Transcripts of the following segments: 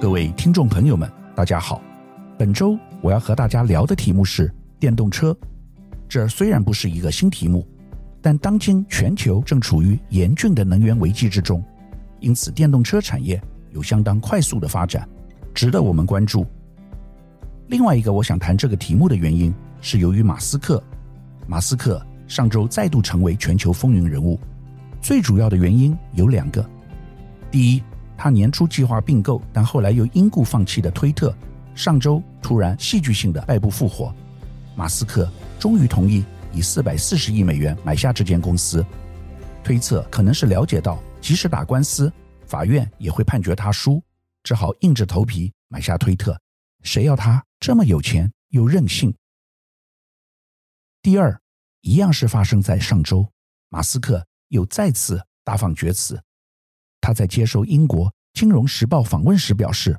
各位听众朋友们，大家好。本周我要和大家聊的题目是电动车。这虽然不是一个新题目，但当今全球正处于严峻的能源危机之中，因此电动车产业有相当快速的发展，值得我们关注。另外一个我想谈这个题目的原因，是由于马斯克。马斯克上周再度成为全球风云人物，最主要的原因有两个：第一，他年初计划并购，但后来又因故放弃的推特，上周突然戏剧性的败部复活，马斯克终于同意以四百四十亿美元买下这间公司。推测可能是了解到，即使打官司，法院也会判决他输，只好硬着头皮买下推特。谁要他这么有钱又任性？第二，一样是发生在上周，马斯克又再次大放厥词。他在接受英国《金融时报》访问时表示，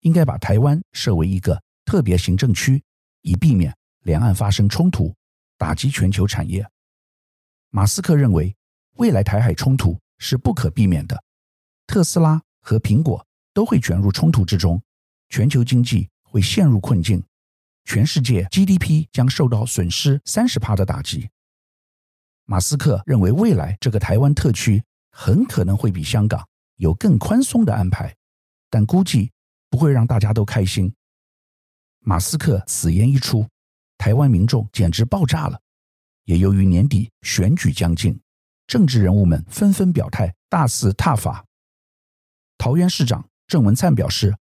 应该把台湾设为一个特别行政区，以避免两岸发生冲突，打击全球产业。马斯克认为，未来台海冲突是不可避免的，特斯拉和苹果都会卷入冲突之中，全球经济会陷入困境，全世界 GDP 将受到损失三十趴的打击。马斯克认为，未来这个台湾特区。很可能会比香港有更宽松的安排，但估计不会让大家都开心。马斯克此言一出，台湾民众简直爆炸了。也由于年底选举将近，政治人物们纷纷表态，大肆挞伐。桃园市长郑文灿表示，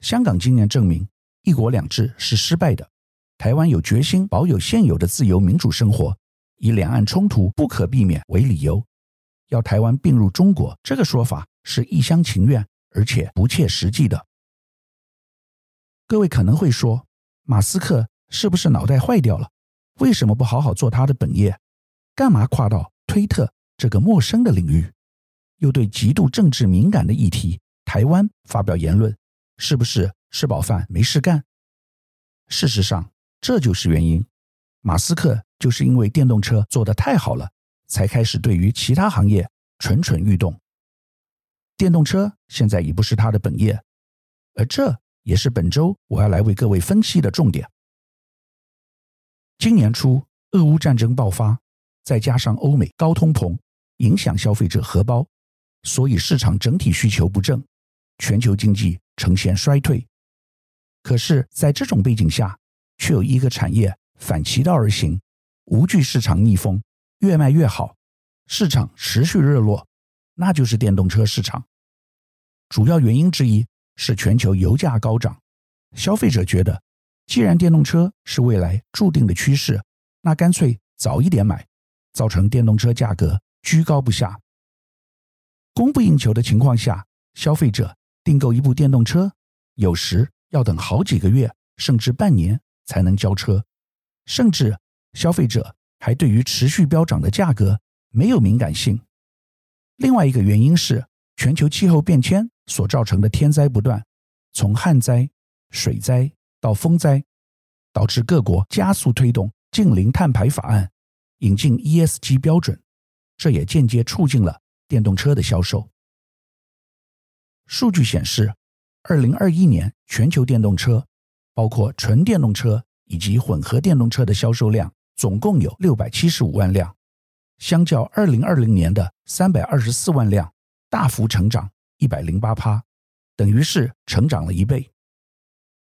香港今年证明一国两制是失败的，台湾有决心保有现有的自由民主生活，以两岸冲突不可避免为理由。要台湾并入中国，这个说法是一厢情愿，而且不切实际的。各位可能会说，马斯克是不是脑袋坏掉了？为什么不好好做他的本业？干嘛跨到推特这个陌生的领域，又对极度政治敏感的议题台湾发表言论？是不是吃饱饭没事干？事实上，这就是原因。马斯克就是因为电动车做得太好了。才开始对于其他行业蠢蠢欲动。电动车现在已不是他的本业，而这也是本周我要来为各位分析的重点。今年初，俄乌战争爆发，再加上欧美高通膨影响消费者荷包，所以市场整体需求不振，全球经济呈现衰退。可是，在这种背景下，却有一个产业反其道而行，无惧市场逆风。越卖越好，市场持续热络，那就是电动车市场。主要原因之一是全球油价高涨，消费者觉得，既然电动车是未来注定的趋势，那干脆早一点买，造成电动车价格居高不下。供不应求的情况下，消费者订购一部电动车，有时要等好几个月，甚至半年才能交车，甚至消费者。还对于持续飙涨的价格没有敏感性。另外一个原因是全球气候变迁所造成的天灾不断，从旱灾、水灾到风灾，导致各国加速推动净零碳排法案，引进 ESG 标准，这也间接促进了电动车的销售。数据显示，二零二一年全球电动车，包括纯电动车以及混合电动车的销售量。总共有六百七十五万辆，相较二零二零年的三百二十四万辆，大幅成长一百零八趴，等于是成长了一倍。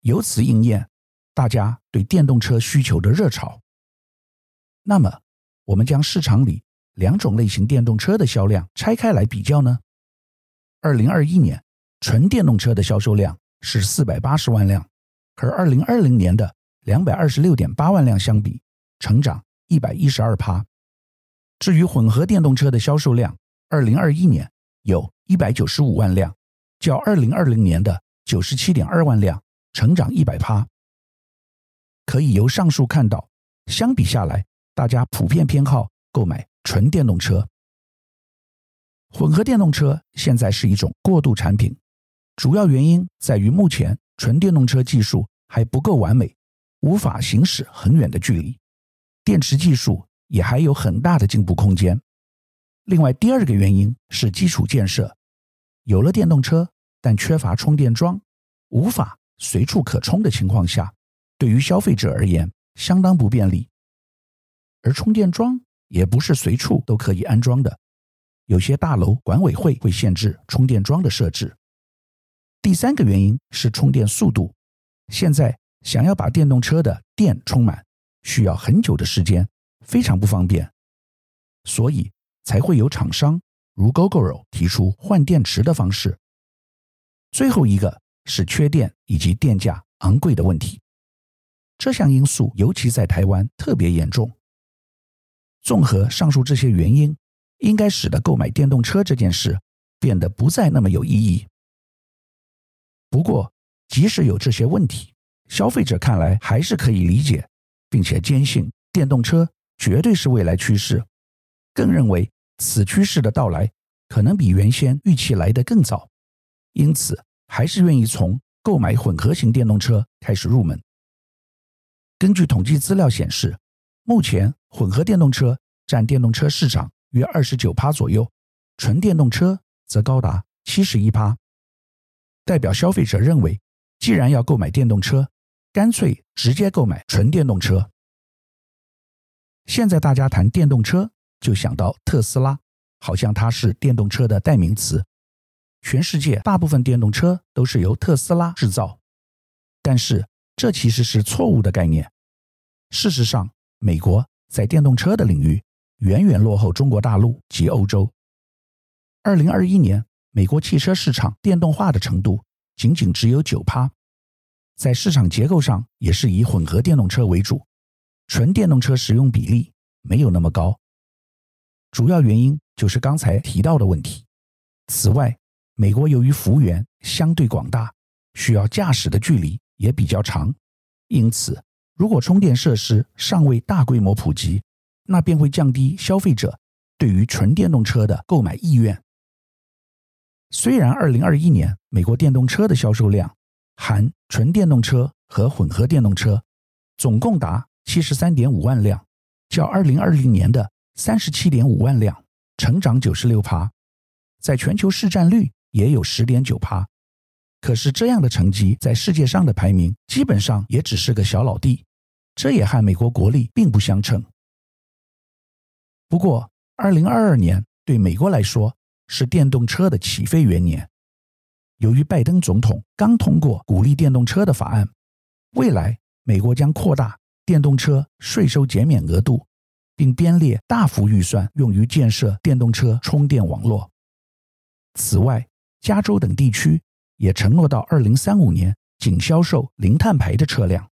由此应验大家对电动车需求的热潮。那么，我们将市场里两种类型电动车的销量拆开来比较呢？二零二一年纯电动车的销售量是四百八十万辆，和二零二零年的两百二十六点八万辆相比，成长一百一十二趴。至于混合电动车的销售量，二零二一年有一百九十五万辆，较二零二零年的九十七点二万辆成长一百趴。可以由上述看到，相比下来，大家普遍偏好购买纯电动车。混合电动车现在是一种过渡产品，主要原因在于目前纯电动车技术还不够完美，无法行驶很远的距离。电池技术也还有很大的进步空间。另外，第二个原因是基础建设，有了电动车，但缺乏充电桩，无法随处可充的情况下，对于消费者而言相当不便利。而充电桩也不是随处都可以安装的，有些大楼管委会会限制充电桩的设置。第三个原因是充电速度，现在想要把电动车的电充满，需要很久的时间，非常不方便，所以才会有厂商如 Gogoro 提出换电池的方式。最后一个是缺电以及电价昂贵的问题，这项因素尤其在台湾特别严重。综合上述这些原因，应该使得购买电动车这件事变得不再那么有意义。不过，即使有这些问题，消费者看来还是可以理解，并且坚信电动车绝对是未来趋势，更认为此趋势的到来可能比原先预期来得更早，因此还是愿意从购买混合型电动车开始入门。根据统计资料显示，目前，混合电动车占电动车市场约二十九趴左右，纯电动车则高达七十一趴。代表消费者认为，既然要购买电动车，干脆直接购买纯电动车。现在大家谈电动车，就想到特斯拉，好像它是电动车的代名词。全世界大部分电动车都是由特斯拉制造，但是这其实是错误的概念。事实上，美国在电动车的领域远远落后中国大陆及欧洲。二零二一年，美国汽车市场电动化的程度仅仅只有九趴，在市场结构上也是以混合电动车为主，纯电动车使用比例没有那么高。主要原因就是刚才提到的问题。此外，美国由于幅员相对广大，需要驾驶的距离也比较长，因此。如果充电设施尚未大规模普及，那便会降低消费者对于纯电动车的购买意愿。虽然2021年美国电动车的销售量含纯电动车和混合电动车总共达73.5万辆，较2020年的37.5万辆成长96%，在全球市占率也有10.9%。可是这样的成绩在世界上的排名基本上也只是个小老弟，这也和美国国力并不相称。不过，二零二二年对美国来说是电动车的起飞元年。由于拜登总统刚通过鼓励电动车的法案，未来美国将扩大电动车税收减免额度，并编列大幅预算用于建设电动车充电网络。此外，加州等地区。也承诺到二零三五年仅销售零碳排的车辆，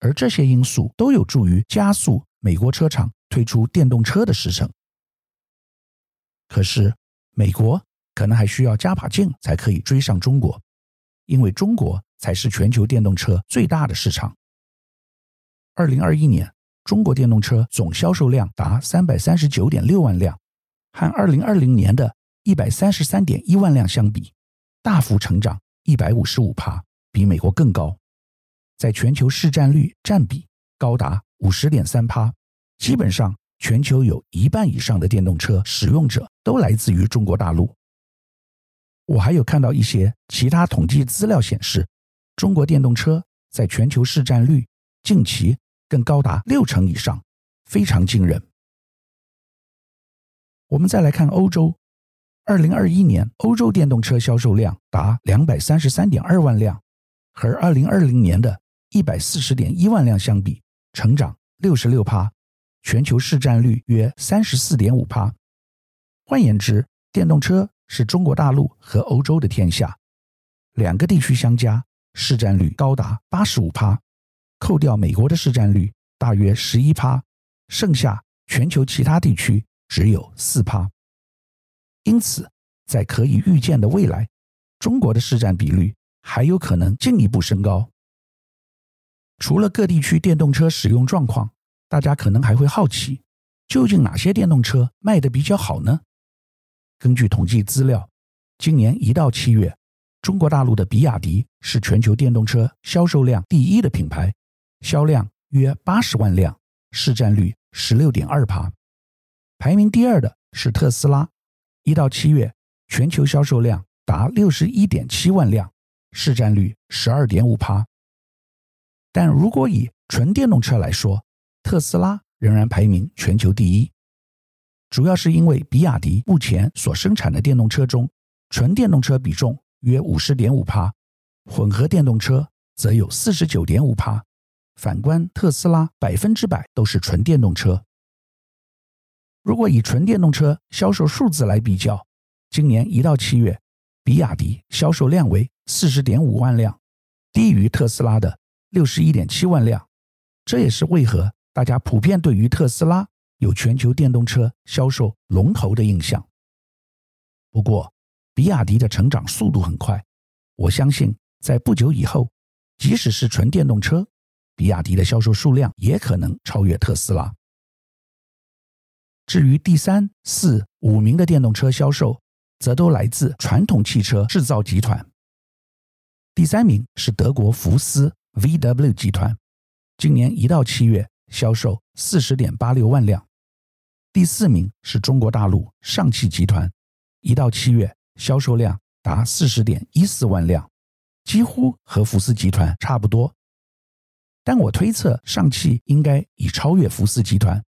而这些因素都有助于加速美国车厂推出电动车的时程。可是，美国可能还需要加把劲才可以追上中国，因为中国才是全球电动车最大的市场。二零二一年，中国电动车总销售量达三百三十九点六万辆，和二零二零年的一百三十三点一万辆相比。大幅成长一百五十五趴，比美国更高，在全球市占率占比高达五十点三趴，基本上全球有一半以上的电动车使用者都来自于中国大陆。我还有看到一些其他统计资料显示，中国电动车在全球市占率近期更高达六成以上，非常惊人。我们再来看欧洲。二零二一年，欧洲电动车销售量达两百三十三点二万辆，和二零二零年的一百四十点一万辆相比，成长六十六趴，全球市占率约三十四点五趴。换言之，电动车是中国大陆和欧洲的天下，两个地区相加，市占率高达八十五趴，扣掉美国的市占率大约十一趴，剩下全球其他地区只有四趴。因此，在可以预见的未来，中国的市占比率还有可能进一步升高。除了各地区电动车使用状况，大家可能还会好奇，究竟哪些电动车卖得比较好呢？根据统计资料，今年一到七月，中国大陆的比亚迪是全球电动车销售量第一的品牌，销量约八十万辆，市占率十六点二趴。排名第二的是特斯拉。一到七月，全球销售量达六十一点七万辆，市占率十二点五趴。但如果以纯电动车来说，特斯拉仍然排名全球第一，主要是因为比亚迪目前所生产的电动车中，纯电动车比重约五十点五趴，混合电动车则有四十九点五趴。反观特斯拉，百分之百都是纯电动车。如果以纯电动车销售数字来比较，今年一到七月，比亚迪销售量为四十点五万辆，低于特斯拉的六十一点七万辆。这也是为何大家普遍对于特斯拉有全球电动车销售龙头的印象。不过，比亚迪的成长速度很快，我相信在不久以后，即使是纯电动车，比亚迪的销售数量也可能超越特斯拉。至于第三、四、五名的电动车销售，则都来自传统汽车制造集团。第三名是德国福斯 VW 集团，今年一到七月销售四十点八六万辆。第四名是中国大陆上汽集团，一到七月。销售量达四十点一四万辆，几乎和福斯集团差不多。但我推测上汽应该已超越福斯集团，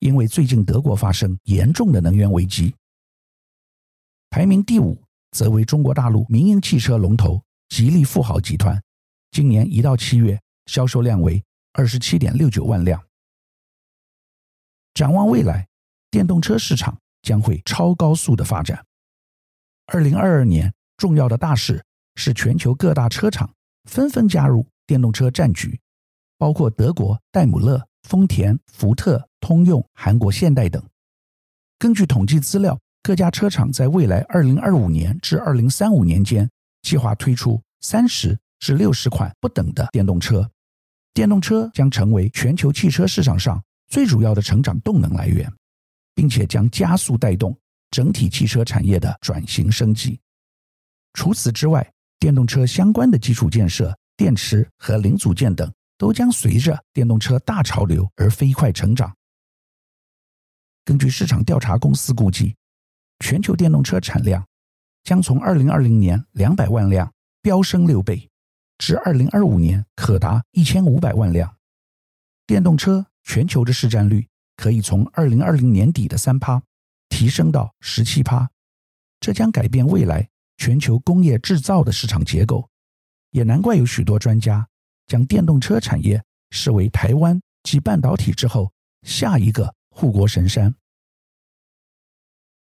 因为最近德国发生严重的能源危机。排名第五则为中国大陆民营汽车龙头吉利富豪集团，今年一到七月销售量为二十七点六九万辆。展望未来，电动车市场将会超高速的发展。二零二二年重要的大事是全球各大车厂纷纷加入电动车战局，包括德国戴姆勒、丰田、福特、通用、韩国现代等。根据统计资料，各家车厂在未来二零二五年至二零三五年间计划推出三十至六十款不等的电动车。电动车将成为全球汽车市场上最主要的成长动能来源，并且将加速带动。整体汽车产业的转型升级。除此之外，电动车相关的基础建设、电池和零组件等，都将随着电动车大潮流而飞快成长。根据市场调查公司估计，全球电动车产量将从二零二零年两百万辆飙升六倍，至二零二五年可达一千五百万辆。电动车全球的市占率可以从二零二零年底的三趴。提升到十七趴，这将改变未来全球工业制造的市场结构。也难怪有许多专家将电动车产业视为台湾继半导体之后下一个护国神山。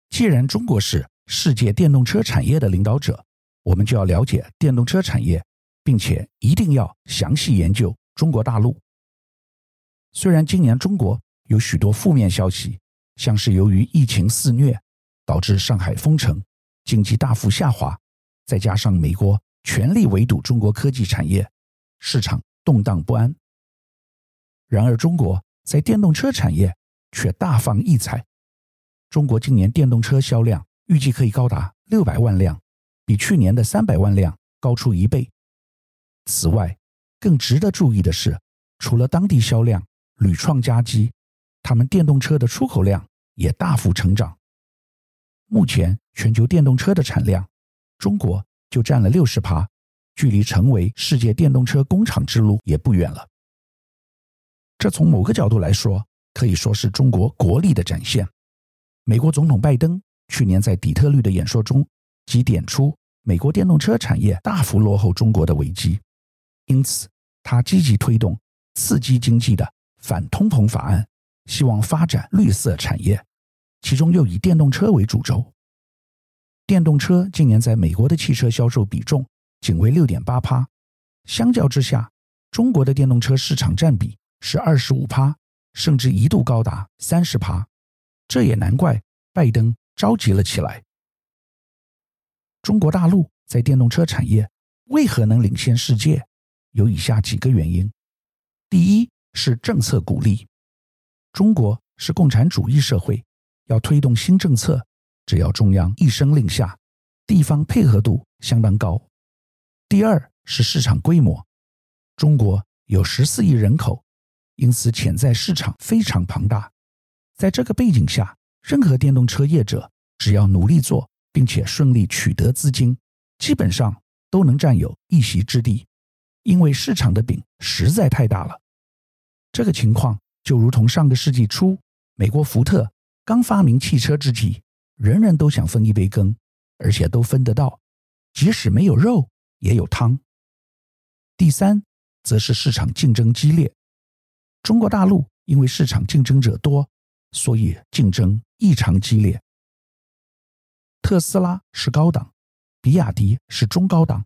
既然中国是世界电动车产业的领导者，我们就要了解电动车产业，并且一定要详细研究中国大陆。虽然今年中国有许多负面消息。像是由于疫情肆虐，导致上海封城，经济大幅下滑，再加上美国全力围堵中国科技产业，市场动荡不安。然而，中国在电动车产业却大放异彩。中国今年电动车销量预计可以高达六百万辆，比去年的三百万辆高出一倍。此外，更值得注意的是，除了当地销量屡创佳绩。他们电动车的出口量也大幅成长。目前全球电动车的产量，中国就占了六十趴，距离成为世界电动车工厂之路也不远了。这从某个角度来说，可以说是中国国力的展现。美国总统拜登去年在底特律的演说中，即点出美国电动车产业大幅落后中国的危机，因此他积极推动刺激经济的反通膨法案。希望发展绿色产业，其中又以电动车为主轴。电动车今年在美国的汽车销售比重仅为六点八趴，相较之下，中国的电动车市场占比是二十五趴，甚至一度高达三十趴。这也难怪拜登着急了起来。中国大陆在电动车产业为何能领先世界？有以下几个原因：第一是政策鼓励。中国是共产主义社会，要推动新政策，只要中央一声令下，地方配合度相当高。第二是市场规模，中国有十四亿人口，因此潜在市场非常庞大。在这个背景下，任何电动车业者只要努力做，并且顺利取得资金，基本上都能占有一席之地，因为市场的饼实在太大了。这个情况就如同上个世纪初美国福特刚发明汽车之际，人人都想分一杯羹，而且都分得到，即使没有肉也有汤。第三，则是市场竞争激烈。中国大陆因为市场竞争者多，所以竞争异常激烈。特斯拉是高档，比亚迪是中高档，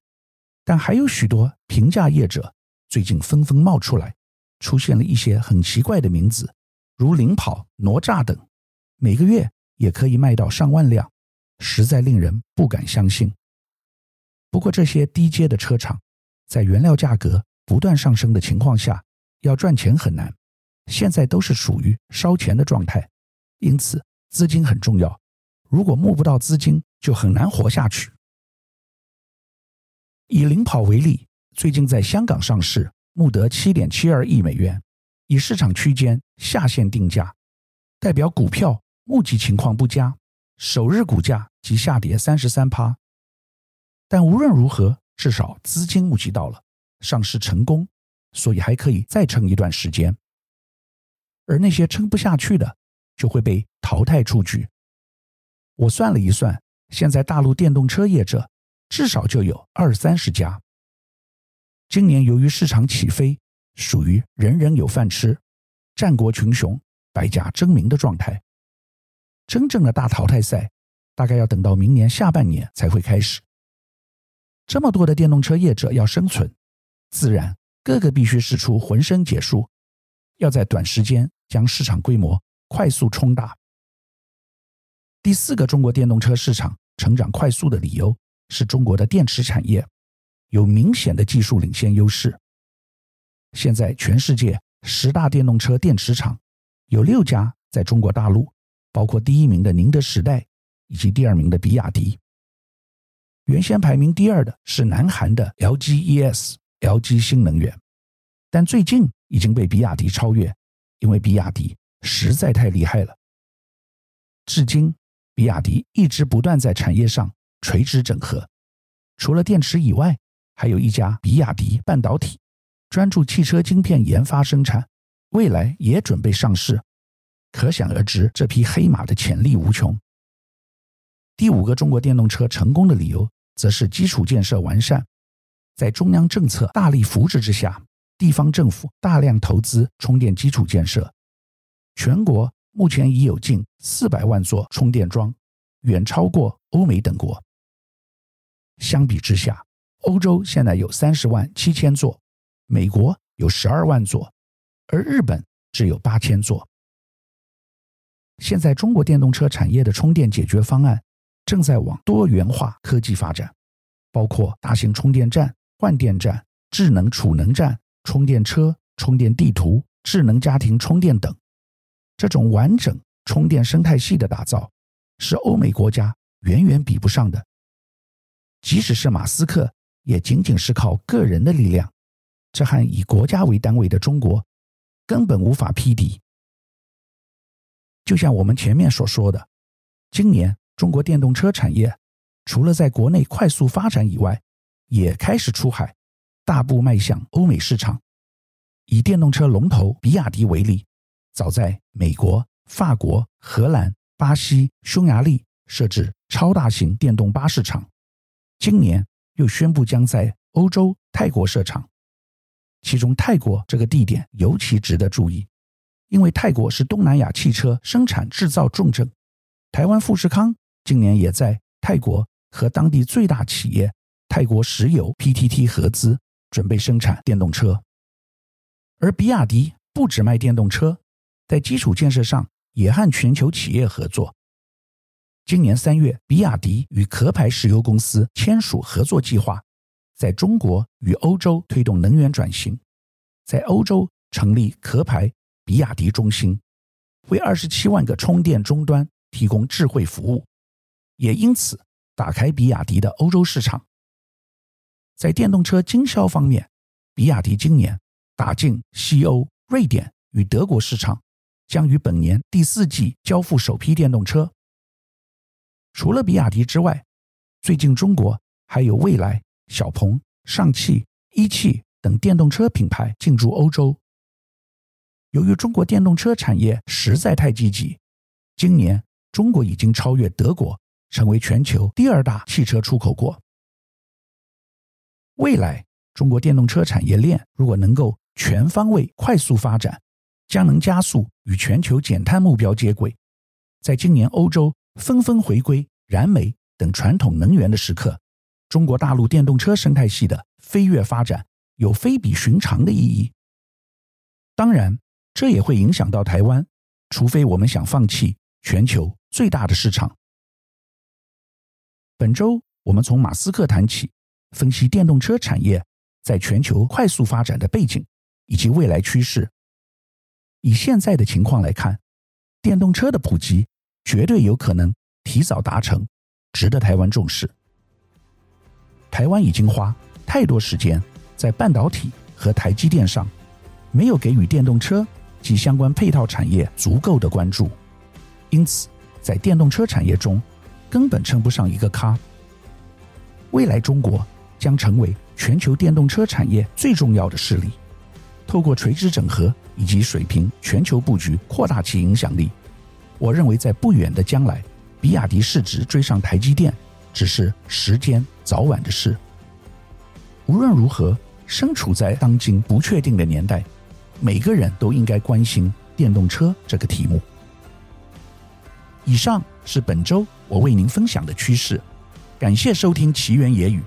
但还有许多平价业者最近纷纷冒出来，出现了一些很奇怪的名字，如领跑、哪吒等，每个月也可以卖到上万辆，实在令人不敢相信。不过这些低阶的车厂，在原料价格不断上升的情况下，要赚钱很难。现在都是属于烧钱的状态，因此资金很重要。如果募不到资金，就很难活下去。以领跑为例，最近在香港上市，募得七点七二亿美元，以市场区间下限定价，代表股票募集情况不佳，首日股价即下跌三十三趴。但无论如何，至少资金募集到了，上市成功，所以还可以再撑一段时间。而那些撑不下去的，就会被淘汰出局。我算了一算，现在大陆电动车业者至少就有二三十家。今年由于市场起飞，属于人人有饭吃、战国群雄、百家争鸣的状态。真正的大淘汰赛，大概要等到明年下半年才会开始。这么多的电动车业者要生存，自然个个必须使出浑身解数，要在短时间将市场规模快速冲大。第四个中国电动车市场成长快速的理由是中国的电池产业有明显的技术领先优势。现在全世界十大电动车电池厂有六家在中国大陆，包括第一名的宁德时代以及第二名的比亚迪。原先排名第二的是南韩的 LGES、LG 新能源，但最近已经被比亚迪超越，因为比亚迪实在太厉害了。至今。比亚迪一直不断在产业上垂直整合，除了电池以外，还有一家比亚迪半导体，专注汽车晶片研发生产，未来也准备上市。可想而知，这匹黑马的潜力无穷。第五个中国电动车成功的理由，则是基础建设完善，在中央政策大力扶持之下，地方政府大量投资充电基础建设，全国。目前已有近四百万座充电桩，远超过欧美等国。相比之下，欧洲现在有三十万七千座，美国有十二万座，而日本只有八千座。现在中国电动车产业的充电解决方案正在往多元化科技发展，包括大型充电站、换电站、智能储能站、充电车、充电地图、智能家庭充电等。这种完整充电生态系的打造，是欧美国家远远比不上的。即使是马斯克，也仅仅是靠个人的力量，这和以国家为单位的中国根本无法匹敌。就像我们前面所说的，今年中国电动车产业除了在国内快速发展以外，也开始出海，大步迈向欧美市场。以电动车龙头比亚迪为例。早在美国、法国、荷兰、巴西、匈牙利设置超大型电动巴士厂，今年又宣布将在欧洲泰国设厂。其中，泰国这个地点尤其值得注意，因为泰国是东南亚汽车生产制造重镇。台湾富士康今年也在泰国和当地最大企业泰国石油 PTT 合资，准备生产电动车。而比亚迪不只卖电动车。在基础建设上也和全球企业合作。今年三月，比亚迪与壳牌石油公司签署合作计划，在中国与欧洲推动能源转型，在欧洲成立壳牌比亚迪中心，为二十七万个充电终端提供智慧服务，也因此打开比亚迪的欧洲市场。在电动车经销方面，比亚迪今年打进西欧、瑞典与德国市场。将于本年第四季交付首批电动车。除了比亚迪之外，最近中国还有蔚来小鹏、上汽、一汽等电动车品牌进驻欧洲。由于中国电动车产业实在太积极，今年中国已经超越德国，成为全球第二大汽车出口国。未来，中国电动车产业链如果能够全方位、快速发展，将能加速与全球减碳目标接轨。在今年欧洲纷纷回归燃煤等传统能源的时刻，中国大陆电动车生态系的飞跃发展有非比寻常的意义。当然，这也会影响到台湾，除非我们想放弃全球最大的市场。本周我们从马斯克谈起，分析电动车产业在全球快速发展的背景以及未来趋势。以现在的情况来看，电动车的普及绝对有可能提早达成，值得台湾重视。台湾已经花太多时间在半导体和台积电上，没有给予电动车及相关配套产业足够的关注，因此在电动车产业中根本称不上一个咖。未来中国将成为全球电动车产业最重要的势力，透过垂直整合以及水平全球布局扩大其影响力。我认为在不远的将来，比亚迪市值追上台积电只是时间早晚的事。无论如何，身处在当今不确定的年代，每个人都应该关心电动车这个题目。以上是本周我为您分享的趋势，感谢收听奇缘野语。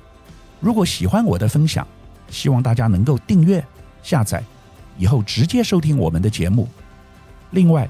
如果喜欢我的分享，希望大家能够订阅、下载，以后直接收听我们的节目。另外，